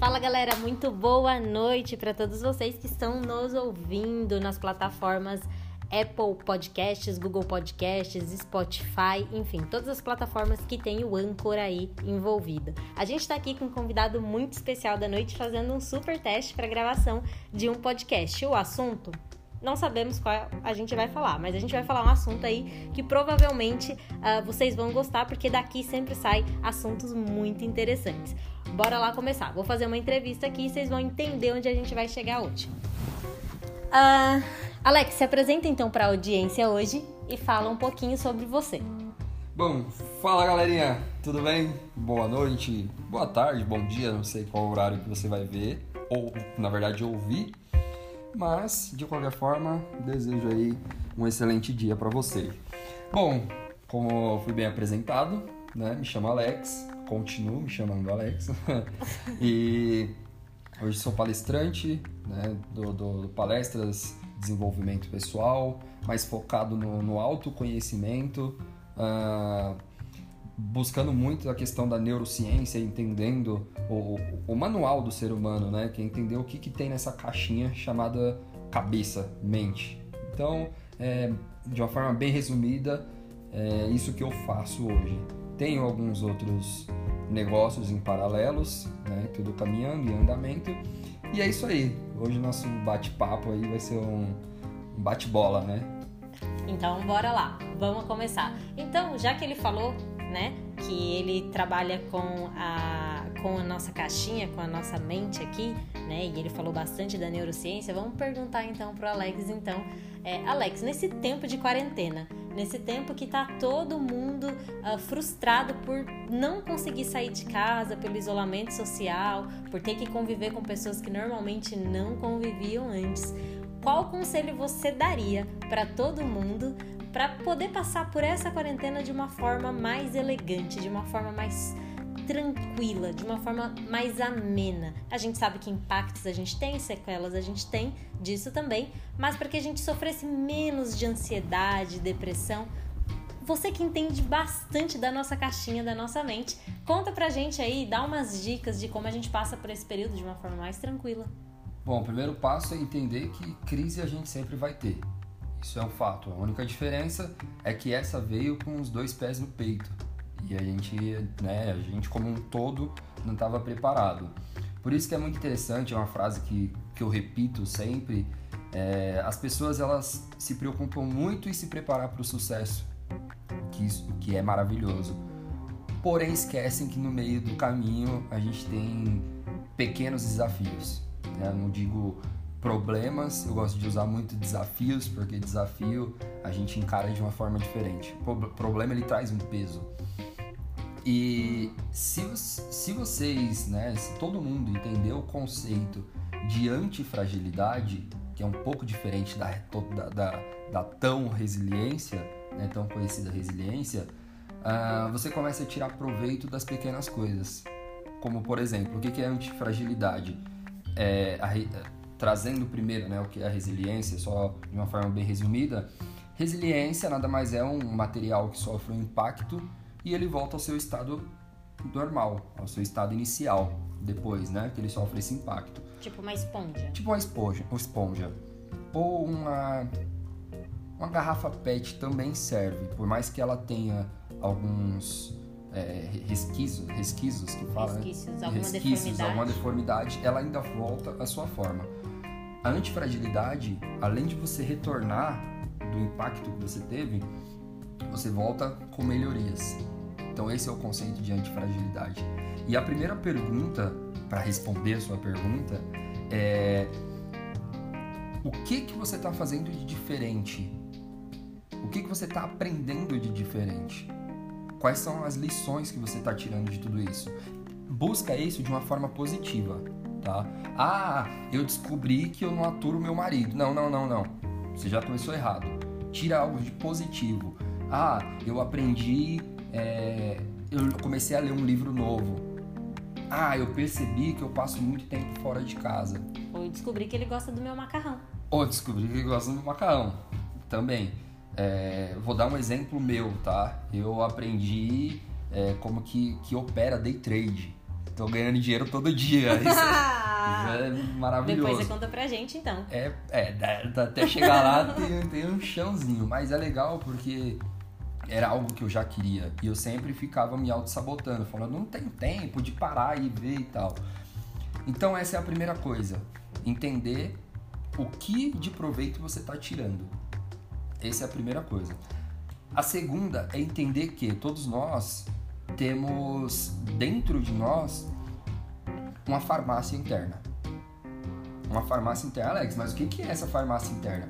Fala galera, muito boa noite para todos vocês que estão nos ouvindo nas plataformas Apple Podcasts, Google Podcasts, Spotify, enfim, todas as plataformas que tem o Anchor aí envolvido. A gente está aqui com um convidado muito especial da noite fazendo um super teste para gravação de um podcast. O assunto não sabemos qual a gente vai falar, mas a gente vai falar um assunto aí que provavelmente uh, vocês vão gostar, porque daqui sempre sai assuntos muito interessantes. Bora lá começar. Vou fazer uma entrevista aqui e vocês vão entender onde a gente vai chegar hoje. Uh, Alex, se apresenta então para a audiência hoje e fala um pouquinho sobre você. Bom, fala galerinha, tudo bem? Boa noite, boa tarde, bom dia, não sei qual horário que você vai ver, ou na verdade ouvir, mas de qualquer forma, desejo aí um excelente dia para você. Bom, como fui bem apresentado, né? Me chamo Alex, continuo me chamando Alex. e hoje sou palestrante, né? Do, do, do palestras desenvolvimento pessoal, mais focado no, no autoconhecimento, uh, buscando muito a questão da neurociência, entendendo o, o, manual do ser humano, né? Que é entender o que, que tem nessa caixinha chamada cabeça, mente. Então, é, de uma forma bem resumida, é isso que eu faço hoje. Tenho alguns outros negócios em paralelos, né? Tudo caminhando em andamento. E é isso aí. Hoje nosso bate-papo aí vai ser um, um bate-bola, né? Então, bora lá. Vamos começar. Então, já que ele falou, né, que ele trabalha com a com a nossa caixinha, com a nossa mente aqui, né? E ele falou bastante da neurociência. Vamos perguntar então pro Alex, então, é, Alex, nesse tempo de quarentena, nesse tempo que tá todo mundo uh, frustrado por não conseguir sair de casa, pelo isolamento social, por ter que conviver com pessoas que normalmente não conviviam antes. Qual conselho você daria para todo mundo para poder passar por essa quarentena de uma forma mais elegante, de uma forma mais tranquila, de uma forma mais amena. A gente sabe que impactos a gente tem, sequelas a gente tem disso também, mas para que a gente sofresse menos de ansiedade, depressão, você que entende bastante da nossa caixinha, da nossa mente, conta pra gente aí, dá umas dicas de como a gente passa por esse período de uma forma mais tranquila. Bom, o primeiro passo é entender que crise a gente sempre vai ter. Isso é um fato. A única diferença é que essa veio com os dois pés no peito e a gente, né, a gente como um todo não estava preparado. Por isso que é muito interessante, é uma frase que, que eu repito sempre, é, as pessoas elas se preocupam muito em se preparar para o sucesso, que isso que é maravilhoso. Porém esquecem que no meio do caminho a gente tem pequenos desafios. Né? Não digo problemas, eu gosto de usar muito desafios, porque desafio a gente encara de uma forma diferente. Problema ele traz um peso. E se, se vocês, né, se todo mundo entender o conceito de antifragilidade, que é um pouco diferente da, da, da, da tão resiliência, né, tão conhecida resiliência, uh, você começa a tirar proveito das pequenas coisas. Como, por exemplo, o que é antifragilidade? É, a, trazendo primeiro né, o que é a resiliência, só de uma forma bem resumida, resiliência nada mais é um material que sofre um impacto e ele volta ao seu estado normal, ao seu estado inicial, depois, né? Que ele sofre esse impacto. Tipo uma esponja. Tipo uma esponja, uma esponja. Ou uma uma garrafa PET também serve, por mais que ela tenha alguns é, resquícios que fala, né? resquícios, né? alguma resquícios, deformidade. alguma deformidade, ela ainda volta à sua forma. A antifragilidade, além de você retornar do impacto que você teve, você volta com melhorias. Então esse é o conceito de antifragilidade. E a primeira pergunta para responder a sua pergunta é o que que você está fazendo de diferente? O que que você está aprendendo de diferente? Quais são as lições que você está tirando de tudo isso? Busca isso de uma forma positiva, tá? Ah, eu descobri que eu não aturo meu marido. Não, não, não, não. Você já começou errado. Tira algo de positivo. Ah, eu aprendi, é, eu comecei a ler um livro novo. Ah, eu percebi que eu passo muito tempo fora de casa. Ou descobri que ele gosta do meu macarrão. Ou descobri que ele gosta do macarrão. Também. É, vou dar um exemplo meu, tá? Eu aprendi é, como que, que opera day trade. Tô ganhando dinheiro todo dia. Isso é maravilhoso. Depois você conta pra gente, então. É, é até chegar lá tem, tem um chãozinho. Mas é legal porque era algo que eu já queria. E eu sempre ficava me auto-sabotando, falando, não tem tempo de parar e ver e tal. Então essa é a primeira coisa. Entender o que de proveito você está tirando. Essa é a primeira coisa. A segunda é entender que todos nós temos dentro de nós uma farmácia interna. Uma farmácia interna. Alex, mas o que é essa farmácia interna?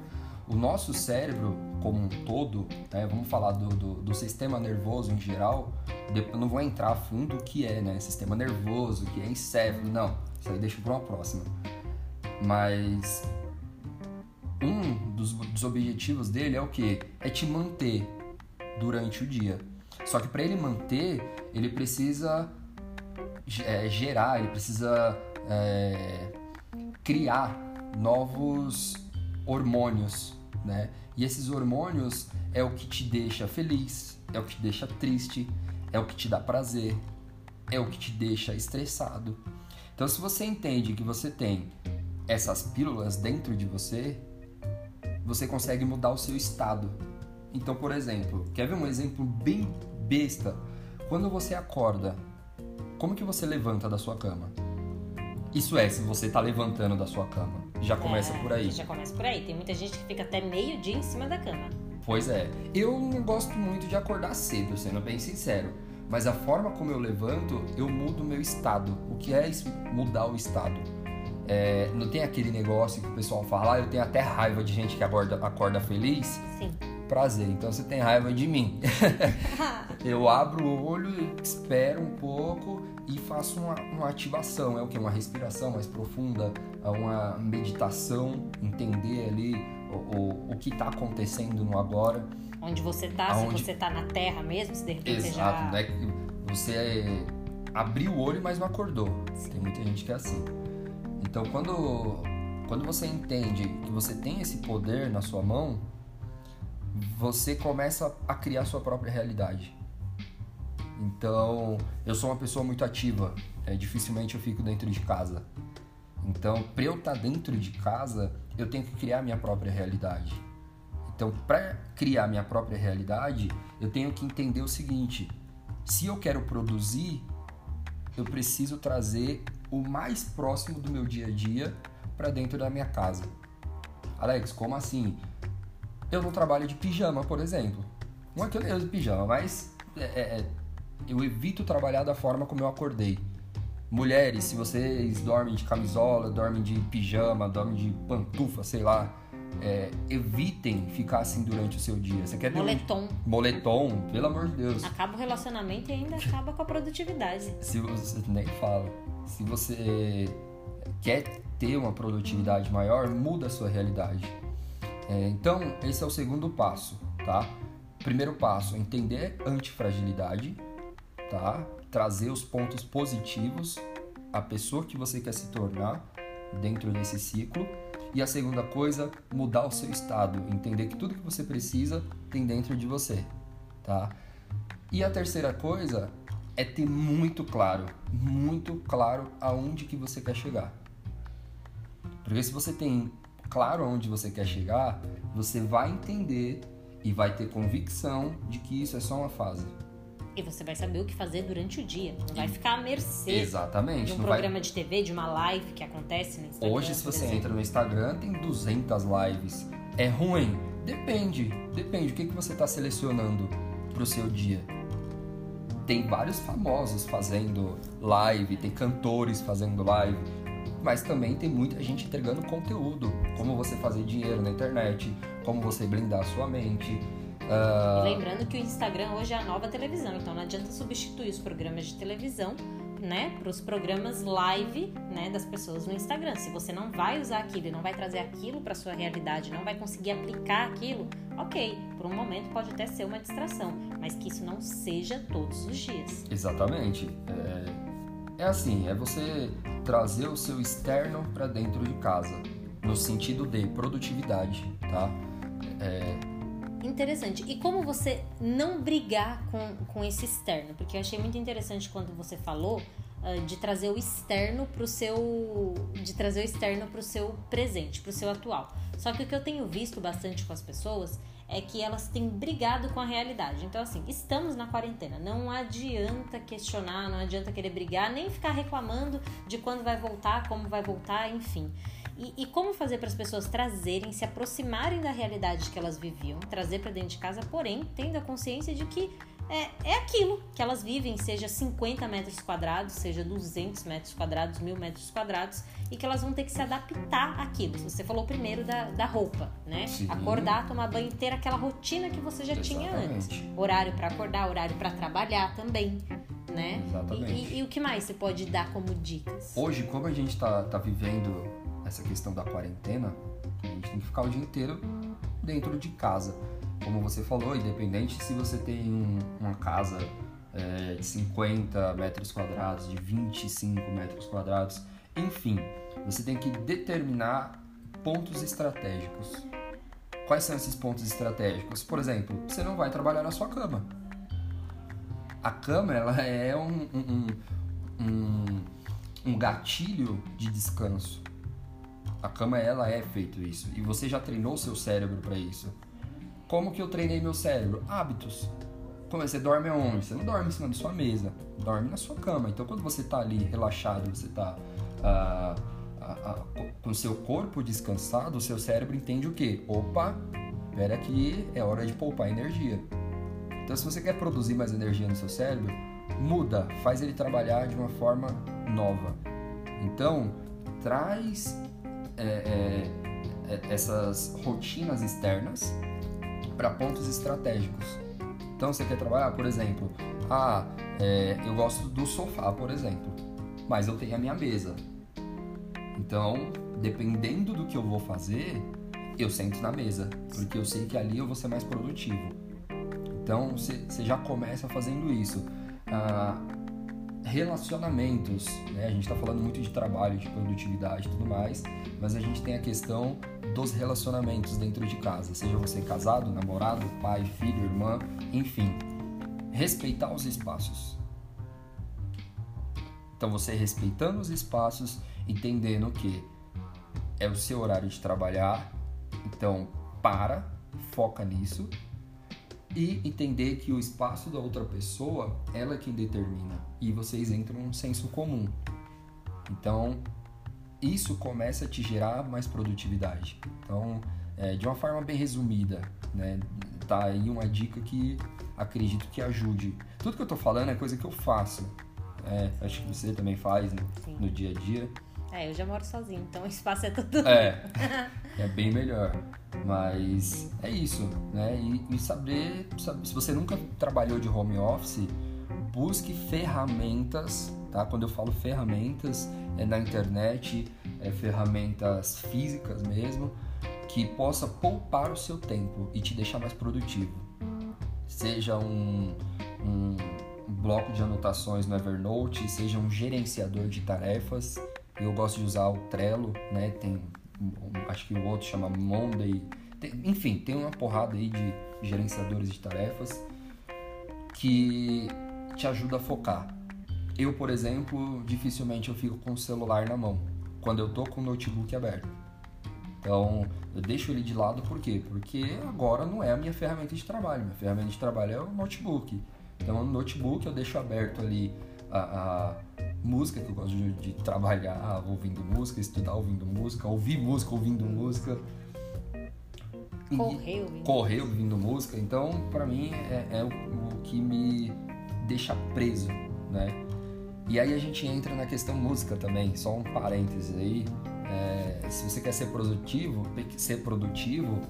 O nosso cérebro, como um todo, né, vamos falar do, do, do, sistema nervoso em geral, depois não vou entrar a fundo o que é, né? Sistema nervoso, o que é encéfalo, não. Isso aí deixa para uma próxima. Mas um dos, dos objetivos dele é o que? É te manter durante o dia. Só que para ele manter, ele precisa é, gerar, ele precisa é, criar novos hormônios, né? E esses hormônios é o que te deixa feliz, é o que te deixa triste, é o que te dá prazer, é o que te deixa estressado. Então, se você entende que você tem essas pílulas dentro de você, você consegue mudar o seu estado. Então, por exemplo, quer ver um exemplo bem besta? Quando você acorda, como que você levanta da sua cama? Isso é, se você está levantando da sua cama. Já começa é, por aí. Já começa por aí. Tem muita gente que fica até meio dia em cima da cama. Pois é. Eu não gosto muito de acordar cedo, sendo bem sincero. Mas a forma como eu levanto, eu mudo o meu estado. O que é isso, mudar o estado? É, não tem aquele negócio que o pessoal fala, ah, eu tenho até raiva de gente que acorda, acorda feliz? Sim. Prazer, então você tem raiva de mim. eu abro o olho, espero um pouco e faço uma, uma ativação. É o que? Uma respiração mais profunda, uma meditação, entender ali o, o, o que está acontecendo no agora. Onde você está, se você está na terra mesmo, se de repente Exato, você já... né? Você abriu o olho, mas não acordou. Sim. Tem muita gente que é assim. Então, quando, quando você entende que você tem esse poder na sua mão, você começa a criar sua própria realidade. Então, eu sou uma pessoa muito ativa. É, dificilmente eu fico dentro de casa. Então, para eu estar tá dentro de casa, eu tenho que criar minha própria realidade. Então, para criar minha própria realidade, eu tenho que entender o seguinte: se eu quero produzir, eu preciso trazer o mais próximo do meu dia a dia para dentro da minha casa. Alex, como assim? Eu não trabalho de pijama, por exemplo. Não é que eu uso pijama, mas é, é, é, eu evito trabalhar da forma como eu acordei. Mulheres, se vocês dormem de camisola, dormem de pijama, dormem de pantufa, sei lá, é, evitem ficar assim durante o seu dia. Você quer moletom. Um... Moletom, pelo amor de Deus. Acaba o relacionamento e ainda acaba com a produtividade. Se você nem fala. Se você quer ter uma produtividade maior, muda a sua realidade. É, então, esse é o segundo passo, tá? Primeiro passo, entender antifragilidade, tá? Trazer os pontos positivos, a pessoa que você quer se tornar dentro desse ciclo. E a segunda coisa, mudar o seu estado, entender que tudo que você precisa tem dentro de você, tá? E a terceira coisa é ter muito claro, muito claro aonde que você quer chegar. Porque se você tem claro aonde você quer chegar, você vai entender e vai ter convicção de que isso é só uma fase. E você vai saber o que fazer durante o dia. Não vai ficar à mercê Exatamente, de um programa vai... de TV, de uma live que acontece no Instagram. Hoje, se você entra no Instagram, tem 200 lives. É ruim? Depende. Depende. O que, que você está selecionando para o seu dia? Tem vários famosos fazendo live, tem cantores fazendo live mas também tem muita gente entregando conteúdo, como você fazer dinheiro na internet, como você blindar a sua mente. Uh... lembrando que o Instagram hoje é a nova televisão, então não adianta substituir os programas de televisão né, para os programas live né, das pessoas no Instagram. Se você não vai usar aquilo e não vai trazer aquilo para sua realidade, não vai conseguir aplicar aquilo, ok, por um momento pode até ser uma distração, mas que isso não seja todos os dias. Exatamente. É, é assim, é você trazer o seu externo para dentro de casa, no sentido de produtividade, tá? É... Interessante. E como você não brigar com, com esse externo? Porque eu achei muito interessante quando você falou uh, de trazer o externo para o seu de trazer o externo para o seu presente, para o seu atual. Só que o que eu tenho visto bastante com as pessoas é que elas têm brigado com a realidade. Então, assim, estamos na quarentena. Não adianta questionar, não adianta querer brigar, nem ficar reclamando de quando vai voltar, como vai voltar, enfim. E, e como fazer para as pessoas trazerem, se aproximarem da realidade que elas viviam, trazer para dentro de casa, porém, tendo a consciência de que é, é aquilo que elas vivem, seja 50 metros quadrados, seja 200 metros quadrados, mil metros quadrados, e que elas vão ter que se adaptar àquilo. Você falou primeiro da, da roupa, né? Sim. Acordar, tomar banho, ter aquela rotina que você já Exatamente. tinha antes. Horário para acordar, horário para trabalhar também. Né? Exatamente. E, e, e, o que mais você pode dar como dicas? Hoje, como a gente tá, tá vivendo essa questão da quarentena, a gente tem que ficar o dia inteiro dentro de casa como você falou, independente se você tem um, uma casa é, de 50 metros quadrados, de 25 metros quadrados, enfim, você tem que determinar pontos estratégicos. Quais são esses pontos estratégicos? Por exemplo, você não vai trabalhar na sua cama. A cama ela é um, um, um, um gatilho de descanso. A cama ela é feito isso e você já treinou seu cérebro para isso. Como que eu treinei meu cérebro? Hábitos. Como é, você dorme aonde? Você não dorme em cima da sua mesa, dorme na sua cama. Então, quando você está ali relaxado, você está ah, ah, ah, com seu corpo descansado, o seu cérebro entende o quê? Opa, espera aqui, é hora de poupar energia. Então, se você quer produzir mais energia no seu cérebro, muda, faz ele trabalhar de uma forma nova. Então, traz é, é, é essas rotinas externas para pontos estratégicos. Então você quer trabalhar, por exemplo, ah, é, eu gosto do sofá, por exemplo, mas eu tenho a minha mesa. Então, dependendo do que eu vou fazer, eu sento na mesa, porque eu sei que ali eu vou ser mais produtivo. Então você já começa fazendo isso. Ah, relacionamentos, né? a gente está falando muito de trabalho, de produtividade e tudo mais, mas a gente tem a questão dos relacionamentos dentro de casa, seja você casado, namorado, pai, filho, irmã, enfim. Respeitar os espaços. Então você respeitando os espaços, entendendo que é o seu horário de trabalhar, então para, foca nisso e entender que o espaço da outra pessoa, ela é quem determina e vocês entram num senso comum. Então, isso começa a te gerar mais produtividade. Então, é, de uma forma bem resumida, né? Tá aí uma dica que acredito que ajude. Tudo que eu tô falando é coisa que eu faço. É, acho que você também faz né? no dia a dia. É, eu já moro sozinho, então o espaço é tudo. É, é bem melhor. Mas é isso, né? E, e saber, saber, se você nunca trabalhou de home office, busque ferramentas, tá? Quando eu falo ferramentas, é na internet, é ferramentas físicas mesmo, que possa poupar o seu tempo e te deixar mais produtivo. Seja um, um bloco de anotações no Evernote, seja um gerenciador de tarefas. Eu gosto de usar o Trello, né? Tem, acho que o outro chama Monday. Tem, enfim, tem uma porrada aí de gerenciadores de tarefas que te ajuda a focar. Eu, por exemplo, dificilmente eu fico com o celular na mão quando eu tô com o notebook aberto. Então, eu deixo ele de lado por quê? Porque agora não é a minha ferramenta de trabalho. Minha ferramenta de trabalho é o notebook. Então, no notebook eu deixo aberto ali a, a música que eu gosto de, de, trabalhar ouvindo música, estudar ouvindo música, ouvir música ouvindo música. Correr ouvindo, correr ouvindo música. Então, para mim, é, é o, o que me deixa preso, né? E aí a gente entra na questão música também, só um parênteses aí. É, se você quer ser produtivo, ser produtivo,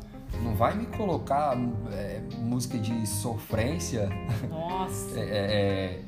não vai me colocar é, música de sofrência. Nossa! é,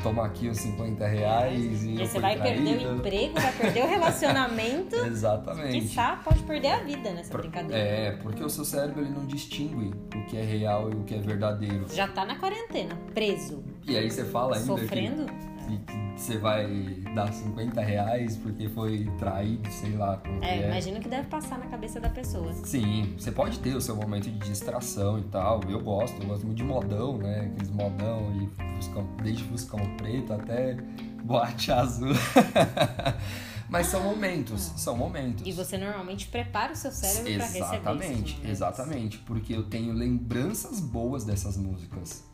é, toma aqui os 50 reais e. você vai traída. perder o emprego, vai perder o relacionamento. Exatamente. Quizá pode perder a vida nessa Por, brincadeira. É, porque o seu cérebro ele não distingue o que é real e o que é verdadeiro. Já tá na quarentena, preso. E aí você fala ainda. Sofrendo? Que que você vai dar 50 reais porque foi traído, sei lá. É, é, imagino que deve passar na cabeça da pessoa. Sim, você pode ter o seu momento de distração e tal. Eu gosto, eu gosto muito de modão, né? Aqueles modão de fuscão, desde fuscão preto até boate azul. Mas são momentos, são momentos. E você normalmente prepara o seu cérebro para receber Exatamente, exatamente. Porque eu tenho lembranças boas dessas músicas.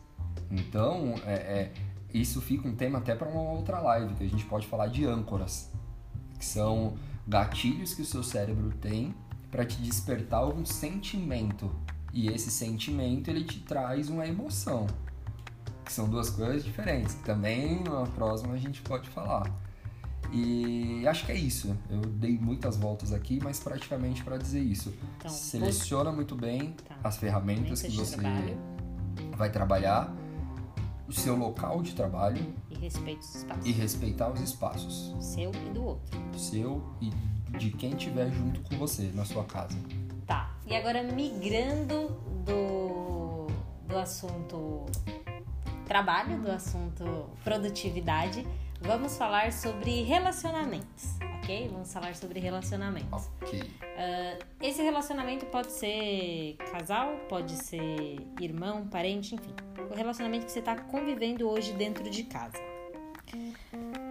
Então, é, é, isso fica um tema até para uma outra live, que a gente pode falar de âncoras. Que são gatilhos que o seu cérebro tem para te despertar algum sentimento. E esse sentimento, ele te traz uma emoção. Que são duas coisas diferentes. Que também, na próxima, a gente pode falar. E acho que é isso. Eu dei muitas voltas aqui, mas praticamente para dizer isso. Então, Seleciona muito bem tá. as ferramentas que você vai trabalhar, o seu local de trabalho e os espaços. E respeitar os espaços. Seu e do outro. Seu e de quem estiver junto com você na sua casa. Tá. E agora migrando do, do assunto trabalho, do assunto produtividade vamos falar sobre relacionamentos, ok? Vamos falar sobre relacionamentos. Ok. Uh, esse relacionamento pode ser casal, pode ser irmão, parente, enfim. O relacionamento que você está convivendo hoje dentro de casa.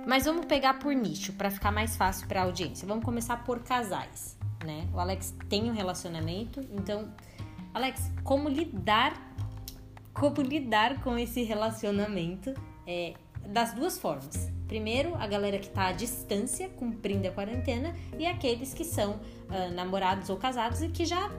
Mas vamos pegar por nicho para ficar mais fácil para a audiência. Vamos começar por casais, né? O Alex tem um relacionamento, então, Alex, como lidar, como lidar com esse relacionamento? É, das duas formas. Primeiro, a galera que está à distância, cumprindo a quarentena, e aqueles que são uh, namorados ou casados e que já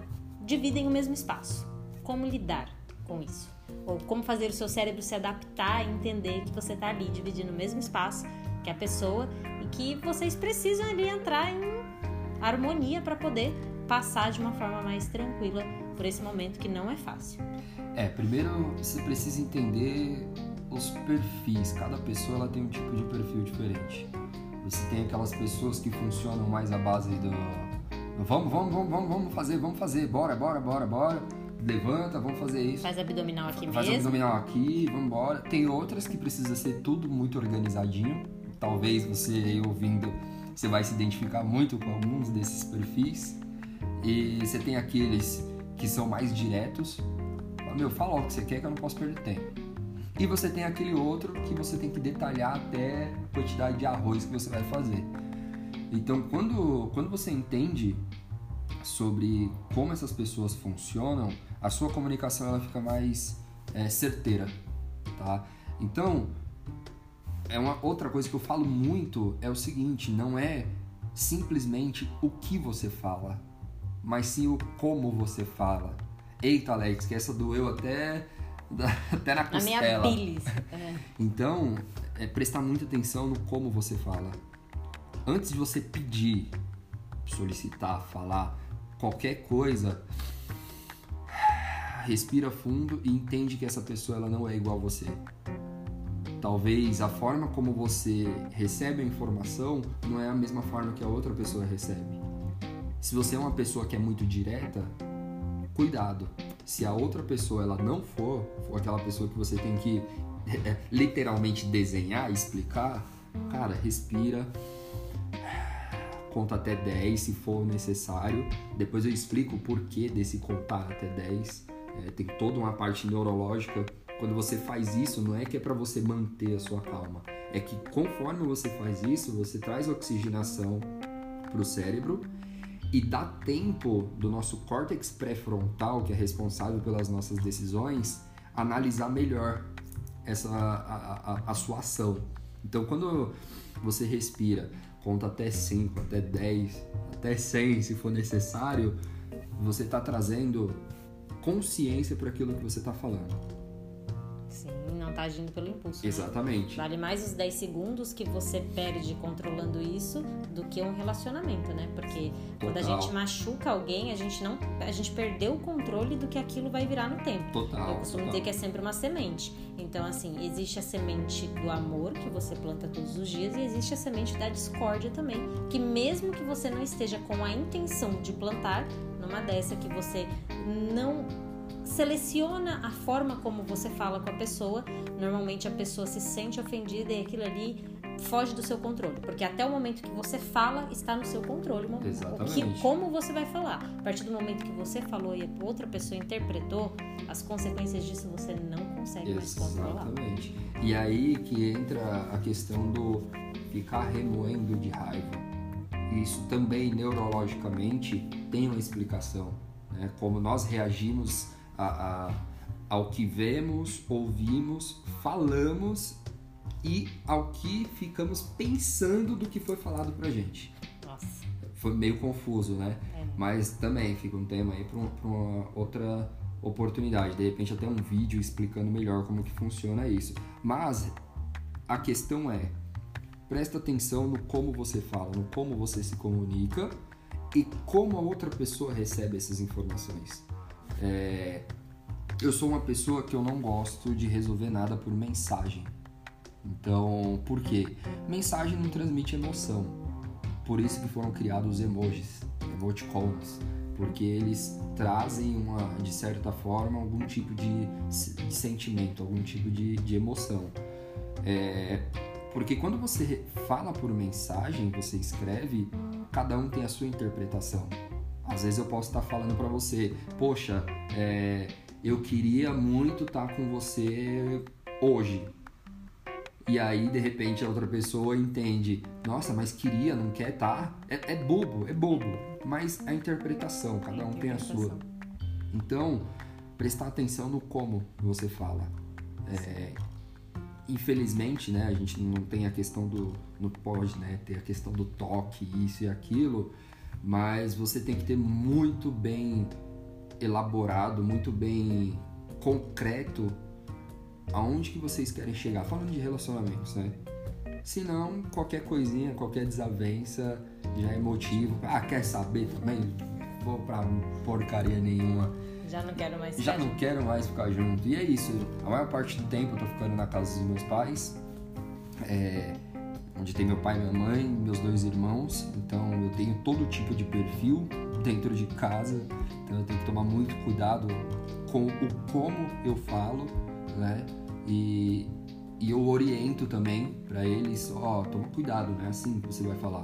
dividem o mesmo espaço. Como lidar com isso? Ou como fazer o seu cérebro se adaptar e entender que você está ali dividindo o mesmo espaço que a pessoa e que vocês precisam ali entrar em harmonia para poder passar de uma forma mais tranquila por esse momento que não é fácil. É, primeiro você precisa entender os perfis. Cada pessoa ela tem um tipo de perfil diferente. Você tem aquelas pessoas que funcionam mais à base do vamos, vamos, vamos, vamos, vamos fazer, vamos fazer, bora, bora, bora, bora. Levanta, vamos fazer isso. Faz abdominal aqui Faz mesmo. Faz abdominal aqui, vamos embora. Tem outras que precisa ser tudo muito organizadinho. Talvez você aí ouvindo, você vai se identificar muito com alguns desses perfis. E você tem aqueles que são mais diretos. Meu, fala o que você quer que eu não posso perder tempo. E você tem aquele outro que você tem que detalhar até a quantidade de arroz que você vai fazer. Então, quando, quando você entende sobre como essas pessoas funcionam, a sua comunicação ela fica mais é, certeira, tá? Então, é uma outra coisa que eu falo muito é o seguinte, não é simplesmente o que você fala, mas sim o como você fala. Eita, Alex, que essa doeu até até na costela. Na minha bilis. É. Então, é prestar muita atenção no como você fala. Antes de você pedir, solicitar, falar qualquer coisa, respira fundo e entende que essa pessoa ela não é igual a você. Talvez a forma como você recebe a informação não é a mesma forma que a outra pessoa recebe. Se você é uma pessoa que é muito direta, cuidado se a outra pessoa ela não for, for aquela pessoa que você tem que é, literalmente desenhar, explicar, cara, respira, conta até 10 se for necessário. Depois eu explico o porquê desse contar até 10. É, tem toda uma parte neurológica. Quando você faz isso, não é que é para você manter a sua calma, é que conforme você faz isso, você traz oxigenação para o cérebro e dá tempo do nosso córtex pré-frontal, que é responsável pelas nossas decisões, analisar melhor essa a, a, a sua ação. Então, quando você respira, conta até 5, até 10, até 100 se for necessário, você está trazendo consciência para aquilo que você está falando não tá agindo pelo impulso. Né? Exatamente. Né? Vale mais os 10 segundos que você perde controlando isso do que um relacionamento, né? Porque Total. quando a gente machuca alguém, a gente não. A gente perdeu o controle do que aquilo vai virar no tempo. Total. Eu costumo total. dizer que é sempre uma semente. Então, assim, existe a semente do amor que você planta todos os dias e existe a semente da discórdia também. Que mesmo que você não esteja com a intenção de plantar, numa dessa que você não seleciona a forma como você fala com a pessoa. Normalmente a pessoa se sente ofendida e aquilo ali foge do seu controle, porque até o momento que você fala está no seu controle, o Exatamente. que, como você vai falar. A partir do momento que você falou e outra pessoa interpretou, as consequências disso você não consegue mais controlar. Exatamente. E aí que entra a questão do ficar remoendo de raiva. Isso também neurologicamente tem uma explicação, né? Como nós reagimos a, a, ao que vemos, ouvimos, falamos e ao que ficamos pensando do que foi falado pra gente. Nossa. Foi meio confuso, né? É. Mas também fica um tema aí para uma outra oportunidade. De repente até um vídeo explicando melhor como que funciona isso. Mas a questão é, presta atenção no como você fala, no como você se comunica e como a outra pessoa recebe essas informações. É, eu sou uma pessoa que eu não gosto de resolver nada por mensagem. Então, por quê? Mensagem não transmite emoção. Por isso que foram criados os emojis, emoticons, porque eles trazem uma, de certa forma, algum tipo de, de sentimento, algum tipo de, de emoção. É, porque quando você fala por mensagem, você escreve, cada um tem a sua interpretação. Às vezes eu posso estar falando para você, poxa, é, eu queria muito estar com você hoje. E aí, de repente, a outra pessoa entende, nossa, mas queria, não quer estar. É, é bobo, é bobo. Mas a interpretação, cada um tem a sua. Então, prestar atenção no como você fala. É, infelizmente, né, a gente não tem a questão do. Não pode né, ter a questão do toque, isso e aquilo, mas você tem que ter muito bem elaborado, muito bem concreto aonde que vocês querem chegar, falando de relacionamentos, né? Se não, qualquer coisinha, qualquer desavença já é motivo. Ah, quer saber também? Vou pra porcaria nenhuma. Já não quero mais Já não junto. quero mais ficar junto. E é isso. A maior parte do tempo eu tô ficando na casa dos meus pais. é, onde tem meu pai, minha mãe, meus dois irmãos. Então eu tenho todo tipo de perfil dentro de casa. Então eu tenho que tomar muito cuidado com o como eu falo, né? E, e eu oriento também para eles, ó, toma cuidado, não é assim que você vai falar.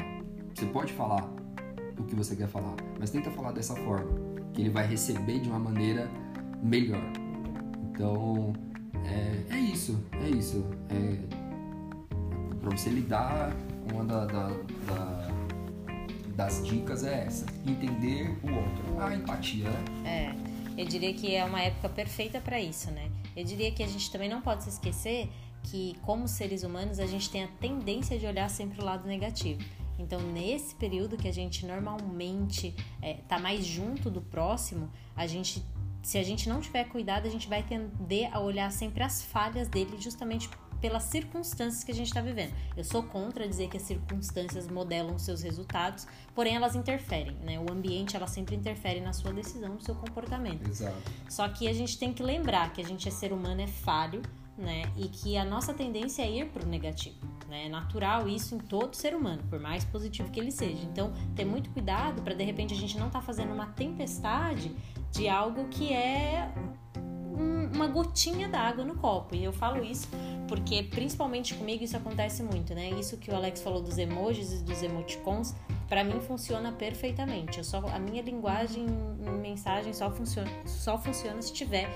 Você pode falar o que você quer falar, mas tenta falar dessa forma, que ele vai receber de uma maneira melhor. Então, é, é isso, é isso. É, para você lidar, uma da, da- da- das dicas é essa: entender o outro. A empatia, né? É, eu diria que é uma época perfeita para isso, né? Eu diria que a gente também não pode se esquecer que, como seres humanos, a gente tem a tendência de olhar sempre o lado negativo. Então, nesse período que a gente normalmente é, tá mais junto do próximo, a gente, se a gente não tiver cuidado, a gente vai tender a olhar sempre as falhas dele, justamente pelas circunstâncias que a gente está vivendo. Eu sou contra dizer que as circunstâncias modelam seus resultados, porém elas interferem, né? O ambiente ela sempre interfere na sua decisão, no seu comportamento. Exato. Só que a gente tem que lembrar que a gente é ser humano, é falho, né? E que a nossa tendência é ir pro negativo, né? É natural isso em todo ser humano, por mais positivo que ele seja. Então, ter muito cuidado para de repente a gente não tá fazendo uma tempestade de algo que é um- uma gotinha d'água no copo. E eu falo isso porque, principalmente comigo, isso acontece muito, né? Isso que o Alex falou dos emojis e dos emoticons, pra mim funciona perfeitamente. Eu só, a minha linguagem em mensagem só funciona, só funciona se tiver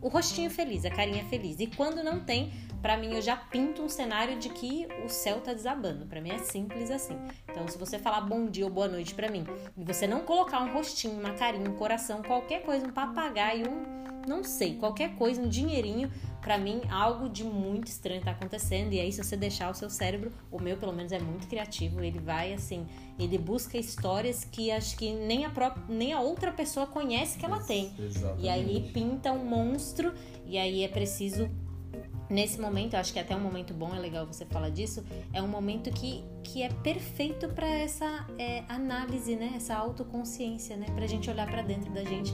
o rostinho feliz, a carinha feliz. E quando não tem, pra mim eu já pinto um cenário de que o céu tá desabando. Pra mim é simples assim. Então, se você falar bom dia ou boa noite pra mim, e você não colocar um rostinho, uma carinha, um coração, qualquer coisa, um papagaio, um não sei, qualquer coisa, um dinheirinho, pra mim algo de muito estranho tá acontecendo. E aí, se você deixar o seu cérebro, o meu pelo menos é muito criativo, ele vai assim, ele busca histórias que acho que nem a própria, nem a outra pessoa conhece que ela tem. Exatamente. E aí pinta um monstro, e aí é preciso. Nesse momento, eu acho que até um momento bom, é legal você falar disso. É um momento que, que é perfeito para essa é, análise, né? Essa autoconsciência, né? Pra gente olhar pra dentro da gente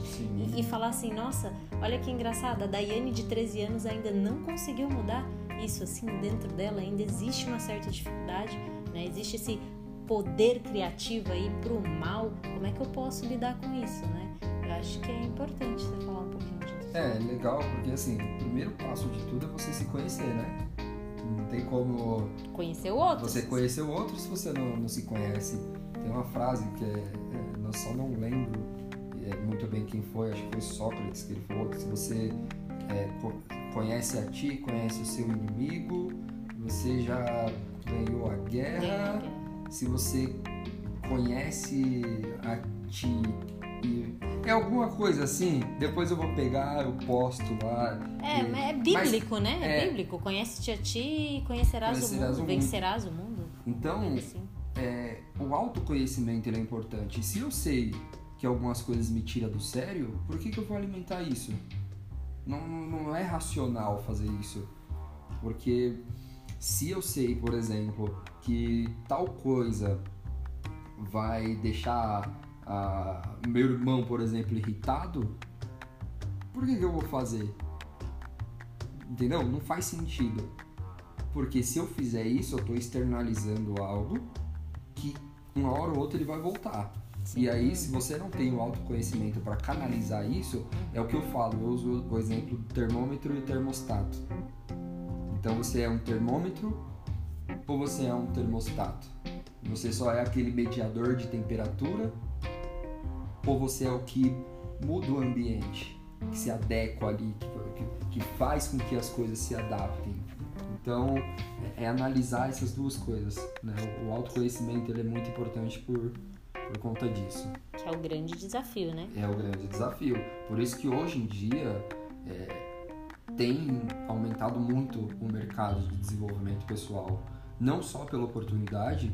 e, e falar assim: nossa, olha que engraçado, a Daiane de 13 anos ainda não conseguiu mudar isso, assim, dentro dela ainda existe uma certa dificuldade, né? Existe esse poder criativo aí pro mal. Como é que eu posso lidar com isso, né? Eu acho que é importante você falar um pouquinho disso. É, legal, porque assim, o primeiro passo de tudo é você se conhecer, né? tem como conhecer o outro. Você conhecer o outro se você não, não se conhece. Tem uma frase que é, é eu só não lembro é, muito bem quem foi, acho que foi Sócrates que ele falou que se você é, conhece a ti, conhece o seu inimigo, você já ganhou a guerra. Se você conhece a ti e é alguma coisa assim, depois eu vou pegar, eu posto lá. É, e... é bíblico, Mas, né? É, é, bíblico. Conhece-te a ti e conhecerás, conhecerás o mundo, o vencerás o mundo. Então, assim. é, o autoconhecimento é importante. Se eu sei que algumas coisas me tiram do sério, por que, que eu vou alimentar isso? Não, não é racional fazer isso. Porque se eu sei, por exemplo, que tal coisa vai deixar a, meu irmão, por exemplo, irritado, por que, que eu vou fazer? Entendeu? Não faz sentido. Porque se eu fizer isso, eu estou externalizando algo que uma hora ou outra ele vai voltar. Sim. E aí, se você não tem o autoconhecimento para canalizar isso, é o que eu falo. Eu uso o exemplo do termômetro e termostato. Então, você é um termômetro ou você é um termostato? Você só é aquele mediador de temperatura ou você é o que muda o ambiente, que se adequa ali, que, que faz com que as coisas se adaptem. Então, é, é analisar essas duas coisas. Né? O autoconhecimento ele é muito importante por, por conta disso. Que é o grande desafio, né? É o grande desafio. Por isso que hoje em dia é, tem aumentado muito o mercado de desenvolvimento pessoal. Não só pela oportunidade,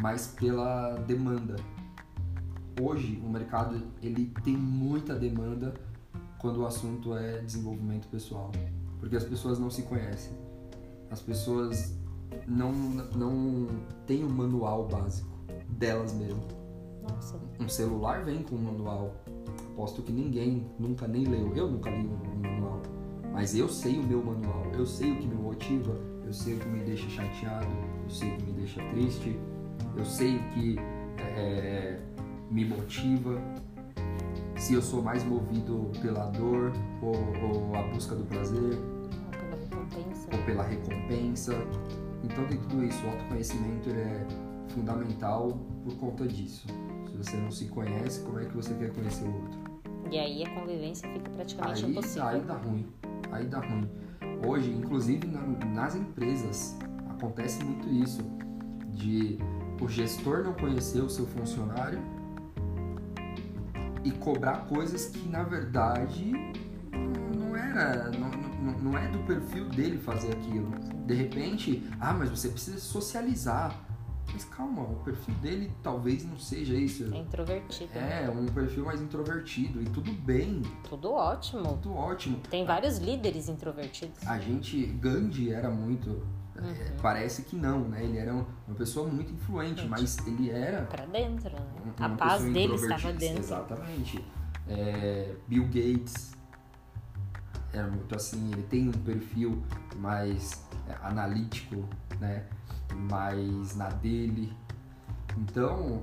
mas pela demanda hoje o mercado ele tem muita demanda quando o assunto é desenvolvimento pessoal, porque as pessoas não se conhecem, as pessoas não não têm um manual básico delas mesmas. Nossa. Um celular vem com um manual. Aposto que ninguém nunca nem leu. Eu nunca li um manual. Mas eu sei o meu manual. Eu sei o que me motiva. Eu sei o que me deixa chateado. Eu sei o que me deixa triste. Eu sei o que é, me motiva, se eu sou mais movido pela dor ou, ou a busca do prazer, ou pela recompensa. Ou pela recompensa. Então tem tudo isso, o autoconhecimento é fundamental por conta disso. Se você não se conhece, como é que você quer conhecer o outro? E aí a convivência fica praticamente aí, impossível. Aí dá ruim, aí dá ruim. Hoje, inclusive na, nas empresas, acontece muito isso, de o gestor não conhecer o seu funcionário e cobrar coisas que na verdade não era não, não, não é do perfil dele fazer aquilo. De repente ah mas você precisa socializar. Mas calma o perfil dele talvez não seja isso. É introvertido. É um perfil mais introvertido e tudo bem. Tudo ótimo. Tudo ótimo. Tem vários líderes introvertidos. A gente Gandhi era muito Uhum. É, parece que não, né? Ele era uma pessoa muito influente, mas ele era. Para dentro, né? A paz dele estava dentro. Exatamente. É, Bill Gates era muito assim, ele tem um perfil mais é, analítico, né? Mais na dele. Então,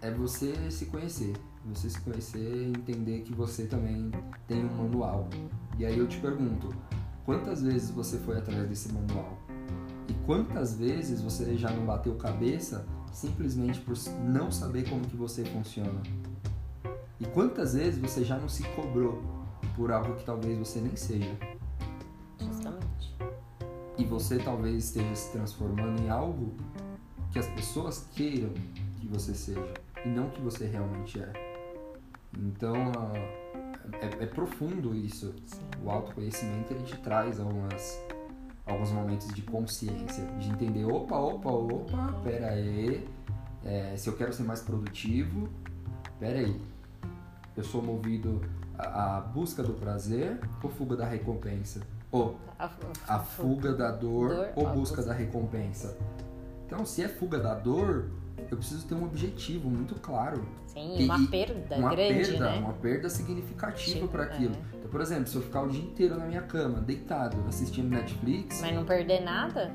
é você se conhecer. Você se conhecer e entender que você também tem um manual. E aí eu te pergunto, quantas vezes você foi atrás desse manual? Quantas vezes você já não bateu cabeça simplesmente por não saber como que você funciona? E quantas vezes você já não se cobrou por algo que talvez você nem seja? Justamente. E você talvez esteja se transformando em algo que as pessoas queiram que você seja e não que você realmente é. Então, é, é profundo isso. Sim. O autoconhecimento ele te traz algumas alguns momentos de consciência, de entender, opa, opa, opa, pera aí, é, se eu quero ser mais produtivo, pera aí, eu sou movido à, busca do prazer ou fuga da recompensa? Ou a, fuga da dor, dor ou busca da recompensa? Então, se é fuga da dor, eu preciso ter um objetivo muito claro. Sim, e, uma perda uma grande, perda, né? Uma perda significativa para aquilo. É. Então, por exemplo, se eu ficar o dia inteiro na minha cama, deitado, assistindo Netflix... Mas não perder nada?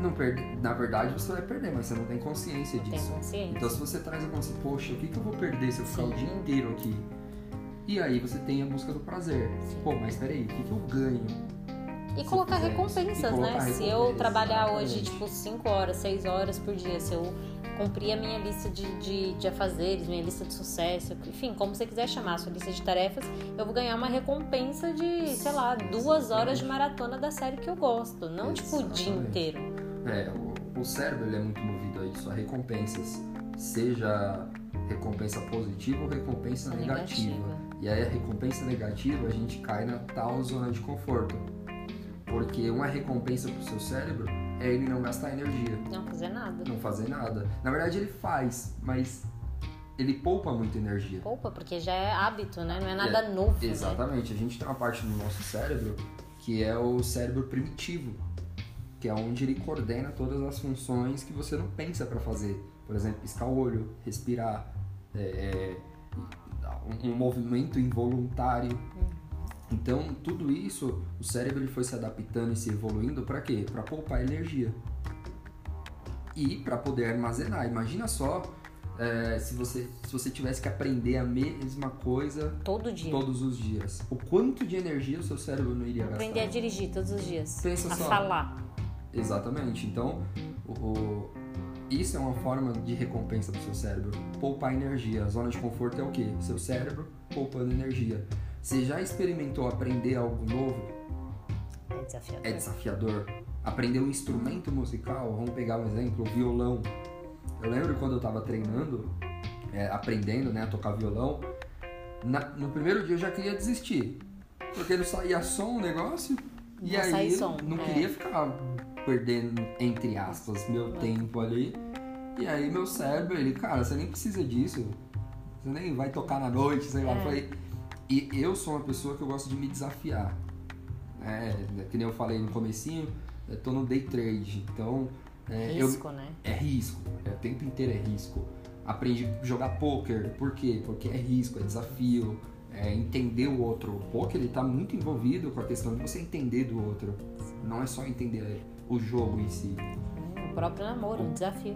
Não perde, na verdade você vai perder, mas você não tem consciência disso. Tem consciência. Então se você traz a consciência, poxa, o que, que eu vou perder se eu ficar Sim. o dia inteiro aqui? E aí você tem a busca do prazer. Sim. Pô, mas peraí, o que, que eu ganho? E colocar recompensas, E colocar né? Se eu trabalhar hoje, exatamente. tipo, 5 horas, 6 horas por dia, se eu cumprir a minha lista de, de, de afazeres, minha lista de sucesso, enfim, como você quiser chamar, a sua lista de tarefas, eu vou ganhar uma recompensa de, sei lá, duas horas de maratona da série que eu gosto. Não, tipo, o dia Exatamente. inteiro. É, o, o cérebro ele é muito movido a isso, a recompensas. Seja recompensa positiva ou recompensa negativa. Negativa. E aí a recompensa negativa a gente cai na tal zona de conforto. Porque uma recompensa pro seu cérebro é ele não gastar energia, Não fazer nada. não fazer nada. Na verdade ele faz, mas ele poupa muita energia. Poupa, porque já é hábito, né? Não é nada É, novo, né? Exatamente. A gente tem uma parte do nosso cérebro que é o cérebro primitivo, que é onde ele coordena todas as funções que você não pensa para fazer. Por exemplo, piscar o olho, respirar, é, é, um, um movimento involuntário. Então, tudo isso, o cérebro ele foi se adaptando e se evoluindo para quê? Para poupar energia e para poder armazenar. Imagina só é, se você se você tivesse que aprender a mesma coisa Todo dia. todos os dias. O quanto de energia o seu cérebro não iria gastar? Aprender a dirigir todos os dias. Pensa a só. falar. Exatamente. Então, o, o- isso é uma forma de recompensa para o seu cérebro. Poupar energia. A zona de conforto é o quê? Seu cérebro poupando energia. Você já experimentou aprender algo novo? É desafiador. É desafiador. Aprender um instrumento musical, vamos pegar um exemplo, o violão. Eu lembro quando eu estava treinando, é, aprendendo né, a tocar violão, na- no primeiro dia eu já queria desistir. Porque não saía som o negócio. E Não aí som, não é. queria ficar perdendo, entre aspas, meu É. tempo ali. E aí meu cérebro, ele, cara, você nem precisa disso. Você nem vai tocar na noite, sei lá. É. Eu falei, e eu sou uma pessoa que eu gosto de me desafiar. É, que nem eu falei no comecinho, eu tô no day trade, então é, eu, Risco, né? é risco, é, o tempo inteiro é risco. Aprendi a jogar poker, por quê? Porque é risco, é desafio, é entender o outro. O poker ele tá muito envolvido com a questão de você entender do outro. Não é só entender o jogo em si. O próprio namoro é um desafio.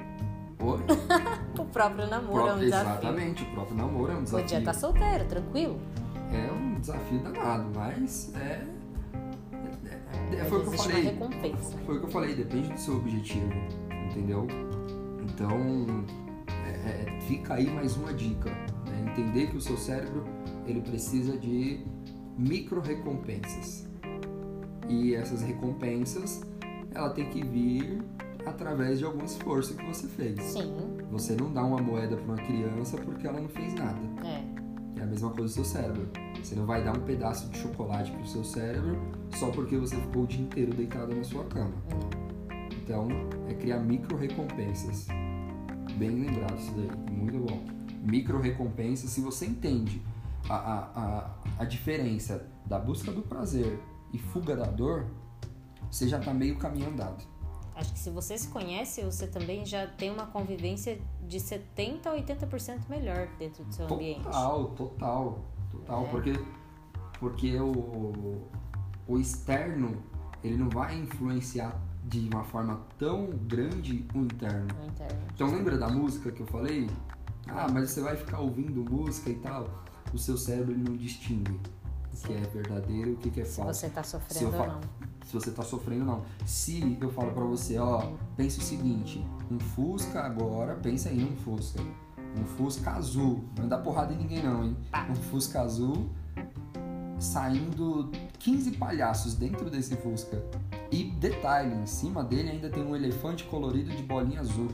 O próprio namoro é um desafio. Exatamente, o próprio namoro é um desafio. Podia estar solteiro, tranquilo. É um desafio danado, mas é. é, é foi o que eu falei. Foi o que eu falei, depende do seu objetivo, entendeu? Então, é, é, fica aí mais uma dica. né? Entender que o seu cérebro ele precisa de micro recompensas. E essas recompensas, ela tem que vir através de algum esforço que você fez. Sim, Você não dá uma moeda para uma criança porque ela não fez nada. é. É a mesma coisa do seu cérebro. Você não vai dar um pedaço de chocolate pro seu cérebro só porque você ficou o dia inteiro deitado na sua cama. Então, é criar micro recompensas. Bem lembrado isso daí, muito bom. Micro recompensas, se você entende a, a, a, a diferença da busca do prazer e fuga da dor, você já tá meio caminho andado. Acho que se você se conhece, você também já tem uma convivência de 70% a 80% melhor dentro do seu ambiente. Total, total, total. É. Porque, porque o, o externo, ele não vai influenciar de uma forma tão grande o interno. No interno. Então lembra da música que eu falei? Ah, mas você vai ficar ouvindo música e tal. O seu cérebro ele não distingue o que é verdadeiro e o que é Se falso. você tá Se eu sofrendo ou não. Se você tá sofrendo ou não. Se eu falo pra você, ó, pense o seguinte, um Fusca agora, pensa aí num Fusca. Um Fusca azul. Não dá porrada em ninguém não, hein? Um Fusca azul saindo 15 palhaços dentro desse Fusca. E detalhe, em cima dele ainda tem um elefante colorido de bolinha azul.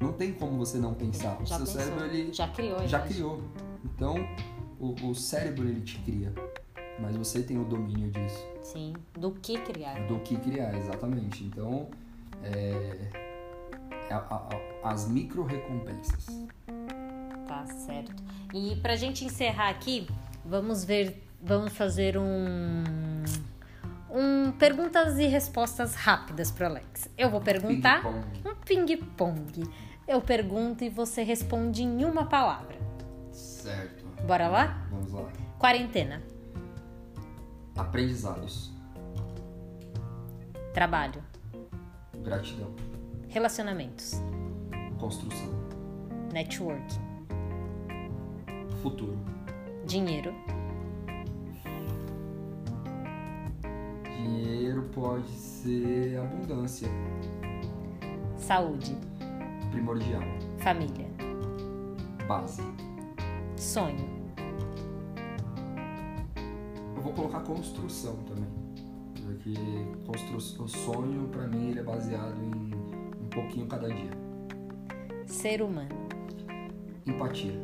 Não tem como você não pensar. O Já seu pensou? cérebro ele Já criou, já criou. Então, o, o cérebro ele te cria. Mas você tem o domínio disso Sim. Do que criar. do que criar, exatamente. Então, é, a- a- a- as micro recompensas. Tá certo. E pra gente encerrar aqui, vamos ver, vamos fazer um, um perguntas e respostas rápidas pro Alex. Eu vou perguntar Ping-pong. um ping-pong. Eu pergunto e você responde em uma palavra. Certo. Bora lá? Vamos lá. Quarentena, Aprendizados. trabalho, Gratidão. relacionamentos, Construção. network, Futuro. dinheiro, Dinheiro pode ser abundância. Saúde. Primordial. Família. Base. Sonho. Colocar construção também. Porque constru... o sonho, para mim, ele é baseado em um pouquinho cada dia. Ser humano. Empatia.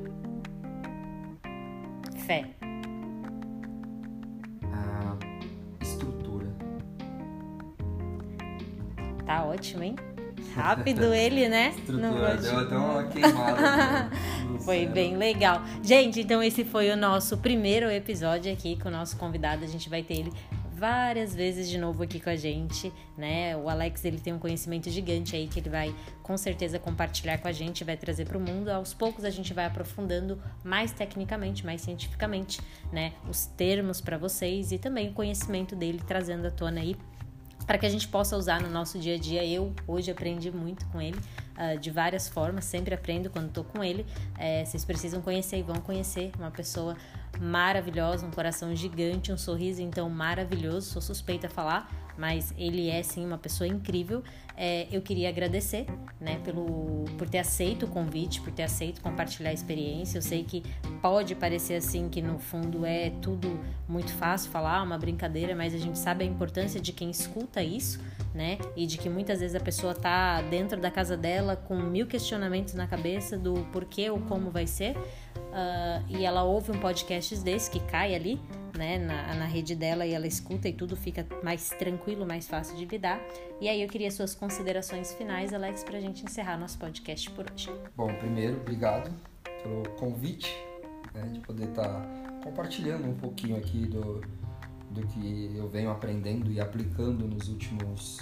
Fé. A estrutura. Tá ótimo, hein? Rápido ele, né? Estrutura. Deu até uma queimada. Foi bem legal. Gente, então esse foi o nosso primeiro episódio aqui com o nosso convidado. A gente vai ter ele várias vezes de novo aqui com a gente, né? O Alex ele tem um conhecimento gigante aí que ele vai com certeza compartilhar com a gente, vai trazer para o mundo. Aos poucos a gente vai aprofundando mais tecnicamente, mais cientificamente, né? Os termos para vocês e também o conhecimento dele trazendo à tona aí para que a gente possa usar no nosso dia a dia. Eu hoje aprendi muito com ele, uh, de várias formas, sempre aprendo quando estou com ele. É, vocês precisam conhecer e vão conhecer uma pessoa maravilhosa, um coração gigante, um sorriso então maravilhoso. Sou suspeita a falar, mas ele é sim uma pessoa incrível. É, eu queria agradecer, né, pelo por ter aceito o convite, por ter aceito compartilhar a experiência. Eu sei que pode parecer assim que no fundo é tudo muito fácil falar, uma brincadeira, mas a gente sabe a importância de quem escuta isso, né, e de que muitas vezes a pessoa tá dentro da casa dela com mil questionamentos na cabeça do porquê ou como vai ser uh, e ela ouve um podcast desse que cai ali, né, na, na rede dela e ela escuta e tudo fica mais tranquilo, mais fácil de lidar. E aí eu queria suas considerações finais, Alex, para a gente encerrar nosso podcast por hoje. Bom, primeiro, obrigado pelo convite, né, de poder estar tá compartilhando um pouquinho aqui do, do que eu venho aprendendo e aplicando nos últimos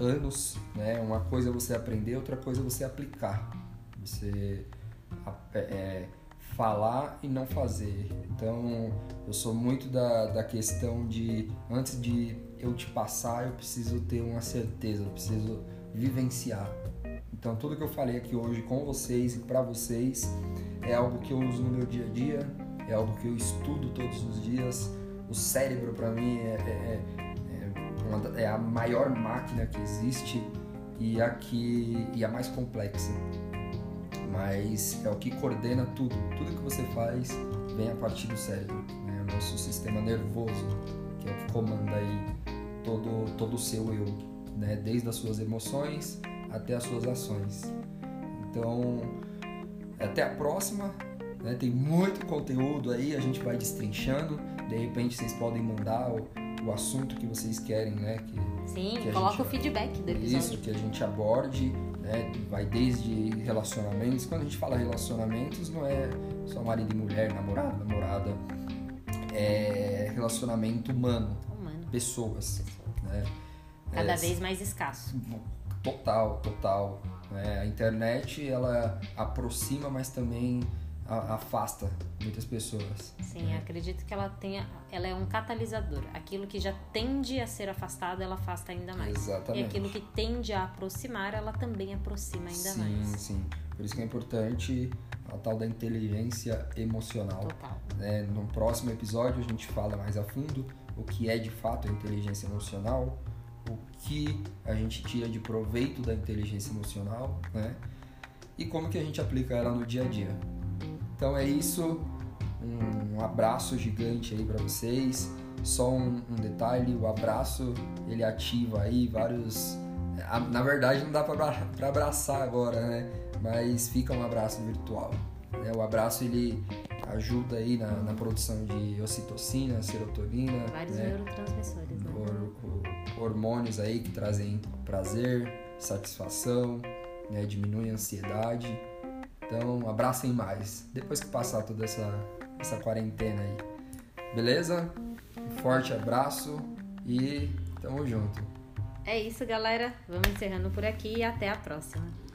anos, né? Uma coisa é você aprender, outra coisa é você aplicar. Você é, falar e não fazer. Então, eu sou muito da, da questão de antes de eu te passar, eu preciso ter uma certeza, eu preciso vivenciar. Então, tudo que eu falei aqui hoje com vocês e para vocês é algo que eu uso no meu dia a dia, é algo que eu estudo todos os dias. O cérebro, para mim, é, é, é, uma, é, a maior máquina que existe e a, que, e a mais complexa mas é o que coordena tudo. Tudo que você faz vem a partir do cérebro, né? o nosso sistema nervoso, que é o que comanda aí todo, todo o seu eu, né? desde as suas emoções até as suas ações. Então, até a próxima. Né? Tem muito conteúdo aí, a gente vai destrinchando. De repente, vocês podem mandar o, o assunto que vocês querem, né? Que, Sim, que coloca gente, o feedback do episódio. Isso, que a gente aborde né? Vai desde relacionamentos. Quando a gente fala relacionamentos, não é só marido e mulher, namorado, namorada. É relacionamento humano. Humano. Pessoas. Né? Cada é, vez mais escasso. Total, total. É, a internet, ela aproxima, mas também afasta muitas pessoas. Sim, né? acredito que ela tenha, ela é um catalisador. Aquilo que já tende a ser afastado, ela afasta ainda mais. Exatamente. E aquilo que tende a aproximar, ela também aproxima ainda sim, mais. Sim, sim. Por isso que é importante a tal da inteligência emocional. Total. Né? No próximo episódio a gente fala mais a fundo o que é de fato a inteligência emocional, o que a gente tira de proveito da inteligência emocional, né? E como que a gente aplica ela no dia a dia. Então é isso. Um abraço gigante aí para vocês. Só um, um, detalhe, o abraço ele ativa aí vários. Na verdade não dá para abraçar agora, né? Mas fica um abraço virtual. Né? O abraço ele ajuda aí na, na produção de ocitocina, serotonina, vários né? neurotransmissores, né? Hor, hormônios aí que trazem prazer, satisfação, né? diminui a ansiedade. Então, abracem mais. Depois que passar toda essa, essa quarentena aí. Beleza? Um forte abraço e tamo junto. É isso, galera. Vamos encerrando por aqui e até a próxima.